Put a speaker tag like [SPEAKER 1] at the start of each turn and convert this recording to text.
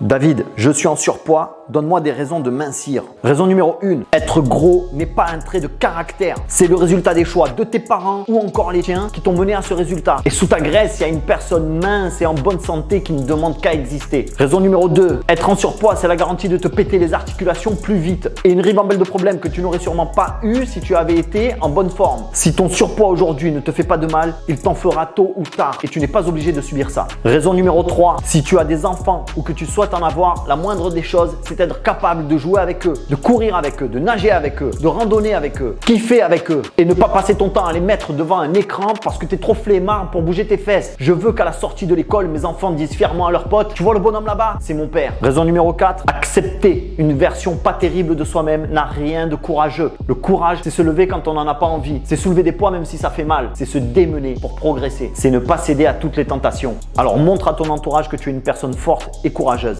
[SPEAKER 1] David, je suis en surpoids, donne-moi des raisons de mincir. Raison numéro 1, être gros n'est pas un trait de caractère. C'est le résultat des choix de tes parents ou encore les tiens qui t'ont mené à ce résultat. Et sous ta graisse, il y a une personne mince et en bonne santé qui ne demande qu'à exister. Raison numéro 2, être en surpoids, c'est la garantie de te péter les articulations plus vite. Et une ribambelle de problèmes que tu n'aurais sûrement pas eu si tu avais été en bonne forme. Si ton surpoids aujourd'hui ne te fait pas de mal, il t'en fera tôt ou tard et tu n'es pas obligé de subir ça. Raison numéro 3, si tu as des enfants ou que tu en avoir, la moindre des choses, c'est être capable de jouer avec eux, de courir avec eux, de nager avec eux, de randonner avec eux, kiffer avec eux et ne pas passer ton temps à les mettre devant un écran parce que tu es trop flemmard pour bouger tes fesses. Je veux qu'à la sortie de l'école, mes enfants disent fièrement à leurs potes, tu vois le bonhomme là-bas? C'est mon père. Raison numéro 4, accepter une version pas terrible de soi-même n'a rien de courageux. Le courage, c'est se lever quand on n'en a pas envie. C'est soulever des poids même si ça fait mal. C'est se démener pour progresser. C'est ne pas céder à toutes les tentations. Alors montre à ton entourage que tu es une personne forte et courageuse.